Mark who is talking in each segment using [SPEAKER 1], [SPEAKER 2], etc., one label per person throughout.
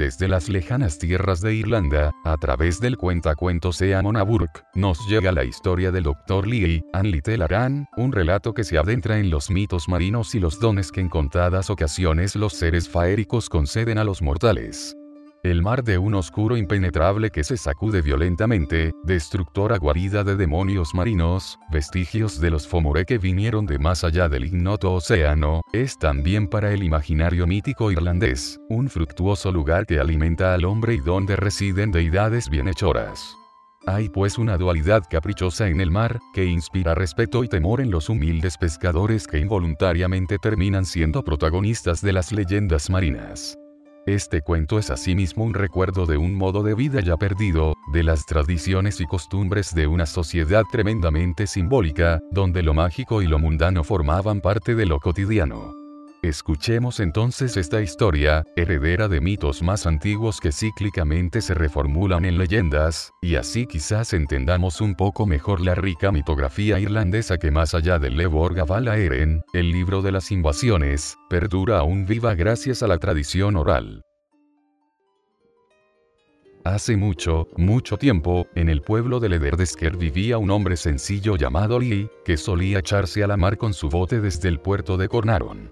[SPEAKER 1] desde las lejanas tierras de Irlanda, a través del cuentacuentos Eamon Aburk, nos llega la historia del Dr. Lee, An Little Aran, un relato que se adentra en los mitos marinos y los dones que en contadas ocasiones los seres faéricos conceden a los mortales. El mar de un oscuro impenetrable que se sacude violentamente, destructora guarida de demonios marinos, vestigios de los Fomore que vinieron de más allá del ignoto océano, es también para el imaginario mítico irlandés, un fructuoso lugar que alimenta al hombre y donde residen deidades bienhechoras. Hay pues una dualidad caprichosa en el mar, que inspira respeto y temor en los humildes pescadores que involuntariamente terminan siendo protagonistas de las leyendas marinas. Este cuento es asimismo un recuerdo de un modo de vida ya perdido, de las tradiciones y costumbres de una sociedad tremendamente simbólica, donde lo mágico y lo mundano formaban parte de lo cotidiano. Escuchemos entonces esta historia, heredera de mitos más antiguos que cíclicamente se reformulan en leyendas, y así quizás entendamos un poco mejor la rica mitografía irlandesa que más allá del Leborg Eren, el libro de las invasiones, perdura aún viva gracias a la tradición oral. Hace mucho, mucho tiempo, en el pueblo de Lederdesker vivía un hombre sencillo llamado Lee, que solía echarse a la mar con su bote desde el puerto de Cornaron.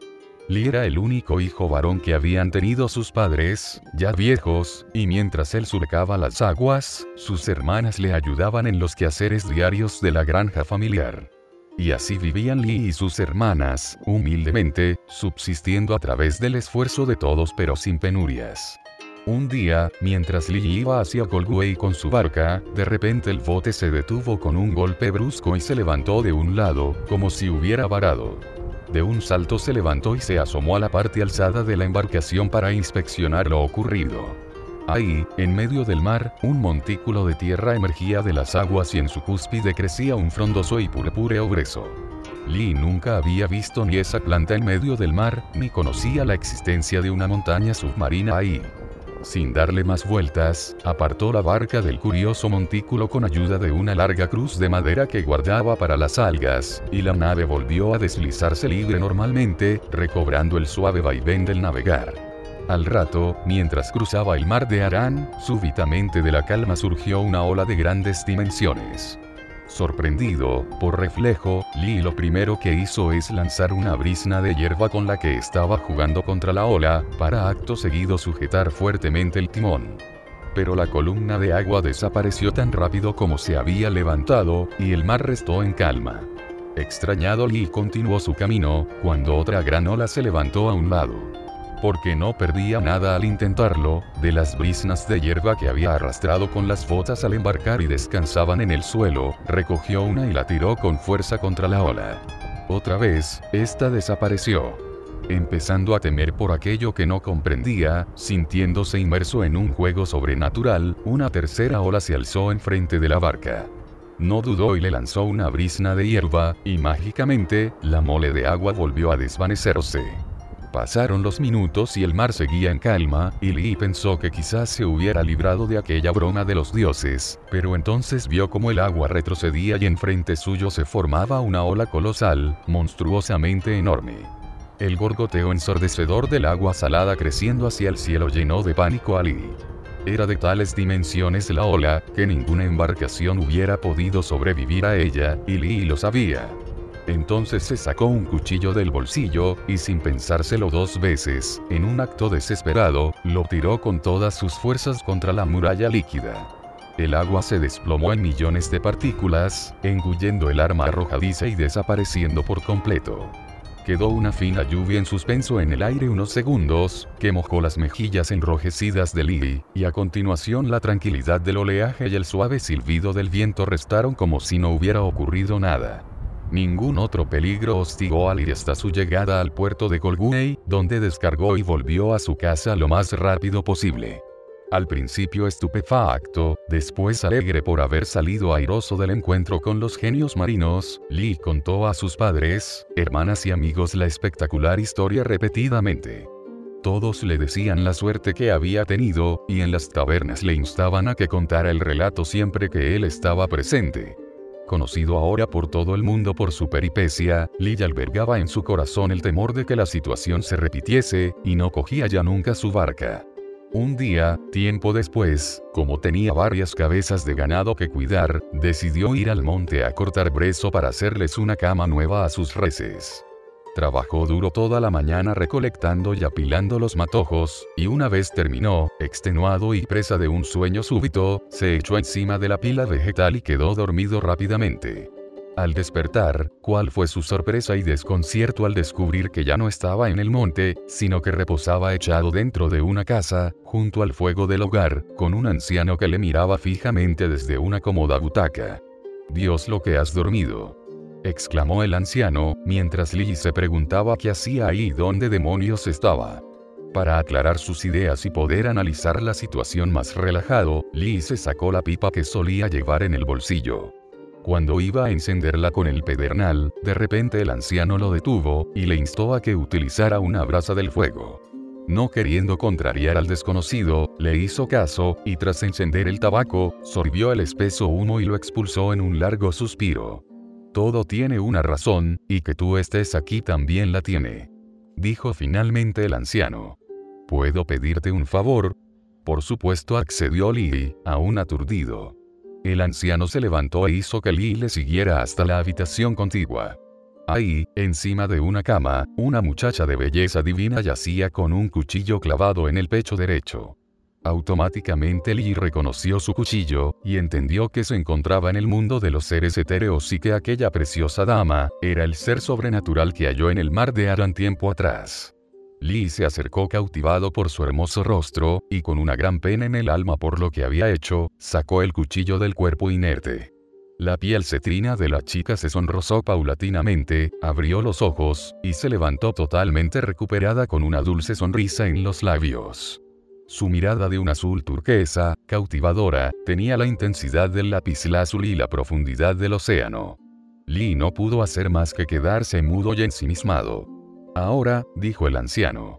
[SPEAKER 1] Lee era el único hijo varón que habían tenido sus padres, ya viejos, y mientras él surcaba las aguas, sus hermanas le ayudaban en los quehaceres diarios de la granja familiar. Y así vivían Lee y sus hermanas, humildemente, subsistiendo a través del esfuerzo de todos pero sin penurias. Un día, mientras Lee iba hacia Colway con su barca, de repente el bote se detuvo con un golpe brusco y se levantó de un lado, como si hubiera varado. De un salto se levantó y se asomó a la parte alzada de la embarcación para inspeccionar lo ocurrido. Ahí, en medio del mar, un montículo de tierra emergía de las aguas y en su cúspide crecía un frondoso y purpúreo brezo. Lee nunca había visto ni esa planta en medio del mar, ni conocía la existencia de una montaña submarina ahí. Sin darle más vueltas, apartó la barca del curioso montículo con ayuda de una larga cruz de madera que guardaba para las algas, y la nave volvió a deslizarse libre normalmente, recobrando el suave vaivén del navegar. Al rato, mientras cruzaba el mar de Arán, súbitamente de la calma surgió una ola de grandes dimensiones. Sorprendido, por reflejo, Lee lo primero que hizo es lanzar una brisna de hierba con la que estaba jugando contra la ola, para acto seguido sujetar fuertemente el timón. Pero la columna de agua desapareció tan rápido como se había levantado, y el mar restó en calma. Extrañado Lee continuó su camino, cuando otra gran ola se levantó a un lado porque no perdía nada al intentarlo, de las brisnas de hierba que había arrastrado con las botas al embarcar y descansaban en el suelo, recogió una y la tiró con fuerza contra la ola. Otra vez, esta desapareció. Empezando a temer por aquello que no comprendía, sintiéndose inmerso en un juego sobrenatural, una tercera ola se alzó enfrente de la barca. No dudó y le lanzó una brisna de hierba, y mágicamente, la mole de agua volvió a desvanecerse. Pasaron los minutos y el mar seguía en calma, y Lee pensó que quizás se hubiera librado de aquella broma de los dioses, pero entonces vio como el agua retrocedía y enfrente suyo se formaba una ola colosal, monstruosamente enorme. El gorgoteo ensordecedor del agua salada creciendo hacia el cielo llenó de pánico a Lee. Era de tales dimensiones la ola, que ninguna embarcación hubiera podido sobrevivir a ella, y Lee lo sabía. Entonces se sacó un cuchillo del bolsillo, y sin pensárselo dos veces, en un acto desesperado, lo tiró con todas sus fuerzas contra la muralla líquida. El agua se desplomó en millones de partículas, engullendo el arma arrojadiza y desapareciendo por completo. Quedó una fina lluvia en suspenso en el aire unos segundos, que mojó las mejillas enrojecidas de Lee, y a continuación la tranquilidad del oleaje y el suave silbido del viento restaron como si no hubiera ocurrido nada. Ningún otro peligro hostigó a Lee hasta su llegada al puerto de Colguney, donde descargó y volvió a su casa lo más rápido posible. Al principio estupefacto, después alegre por haber salido airoso del encuentro con los genios marinos, Lee contó a sus padres, hermanas y amigos la espectacular historia repetidamente. Todos le decían la suerte que había tenido, y en las tabernas le instaban a que contara el relato siempre que él estaba presente conocido ahora por todo el mundo por su peripecia, Lee albergaba en su corazón el temor de que la situación se repitiese, y no cogía ya nunca su barca. Un día, tiempo después, como tenía varias cabezas de ganado que cuidar, decidió ir al monte a cortar brezo para hacerles una cama nueva a sus reses. Trabajó duro toda la mañana recolectando y apilando los matojos, y una vez terminó, extenuado y presa de un sueño súbito, se echó encima de la pila vegetal y quedó dormido rápidamente. Al despertar, cuál fue su sorpresa y desconcierto al descubrir que ya no estaba en el monte, sino que reposaba echado dentro de una casa, junto al fuego del hogar, con un anciano que le miraba fijamente desde una cómoda butaca. Dios lo que has dormido. Exclamó el anciano, mientras Lee se preguntaba qué hacía ahí y dónde demonios estaba. Para aclarar sus ideas y poder analizar la situación más relajado, Lee se sacó la pipa que solía llevar en el bolsillo. Cuando iba a encenderla con el pedernal, de repente el anciano lo detuvo, y le instó a que utilizara una brasa del fuego. No queriendo contrariar al desconocido, le hizo caso, y tras encender el tabaco, sorbió el espeso humo y lo expulsó en un largo suspiro. Todo tiene una razón, y que tú estés aquí también la tiene. Dijo finalmente el anciano. ¿Puedo pedirte un favor? Por supuesto accedió Lee, aún aturdido. El anciano se levantó e hizo que Lee le siguiera hasta la habitación contigua. Ahí, encima de una cama, una muchacha de belleza divina yacía con un cuchillo clavado en el pecho derecho. Automáticamente Lee reconoció su cuchillo, y entendió que se encontraba en el mundo de los seres etéreos y que aquella preciosa dama, era el ser sobrenatural que halló en el mar de Aran tiempo atrás. Lee se acercó cautivado por su hermoso rostro, y con una gran pena en el alma por lo que había hecho, sacó el cuchillo del cuerpo inerte. La piel cetrina de la chica se sonrosó paulatinamente, abrió los ojos, y se levantó totalmente recuperada con una dulce sonrisa en los labios. Su mirada de un azul turquesa, cautivadora, tenía la intensidad del lapislázuli y la profundidad del océano. Lee no pudo hacer más que quedarse mudo y ensimismado. Ahora, dijo el anciano.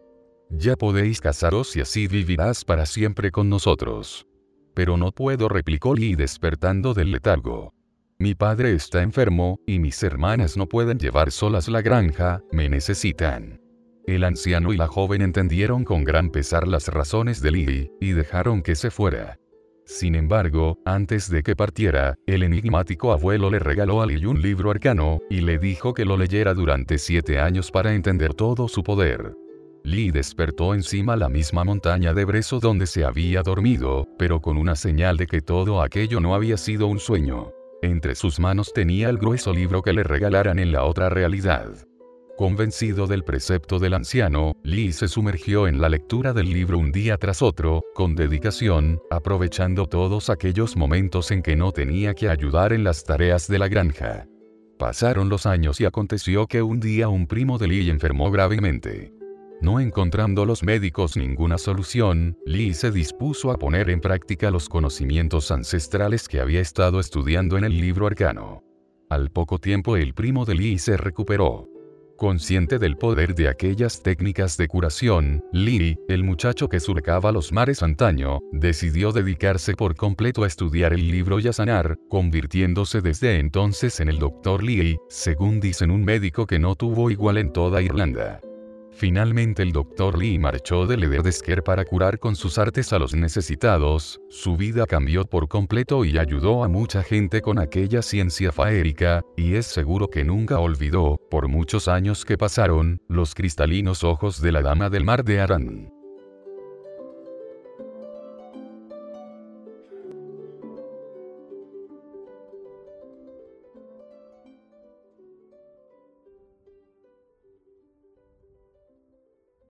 [SPEAKER 1] Ya podéis casaros y así vivirás para siempre con nosotros. Pero no puedo, replicó Lee despertando del letargo. Mi padre está enfermo, y mis hermanas no pueden llevar solas la granja, me necesitan. El anciano y la joven entendieron con gran pesar las razones de Lee, y dejaron que se fuera. Sin embargo, antes de que partiera, el enigmático abuelo le regaló a Lee un libro arcano, y le dijo que lo leyera durante siete años para entender todo su poder. Lee despertó encima la misma montaña de Brezo donde se había dormido, pero con una señal de que todo aquello no había sido un sueño. Entre sus manos tenía el grueso libro que le regalaran en la otra realidad. Convencido del precepto del anciano, Lee se sumergió en la lectura del libro un día tras otro, con dedicación, aprovechando todos aquellos momentos en que no tenía que ayudar en las tareas de la granja. Pasaron los años y aconteció que un día un primo de Lee enfermó gravemente. No encontrando los médicos ninguna solución, Lee se dispuso a poner en práctica los conocimientos ancestrales que había estado estudiando en el libro arcano. Al poco tiempo el primo de Lee se recuperó. Consciente del poder de aquellas técnicas de curación, Lee, el muchacho que surcaba los mares antaño, decidió dedicarse por completo a estudiar el libro y a sanar, convirtiéndose desde entonces en el Dr. Lee, según dicen un médico que no tuvo igual en toda Irlanda. Finalmente el Dr. Lee marchó de Lederdesker para curar con sus artes a los necesitados, su vida cambió por completo y ayudó a mucha gente con aquella ciencia faérica, y es seguro que nunca olvidó, por muchos años que pasaron, los cristalinos ojos de la Dama del Mar de Aran.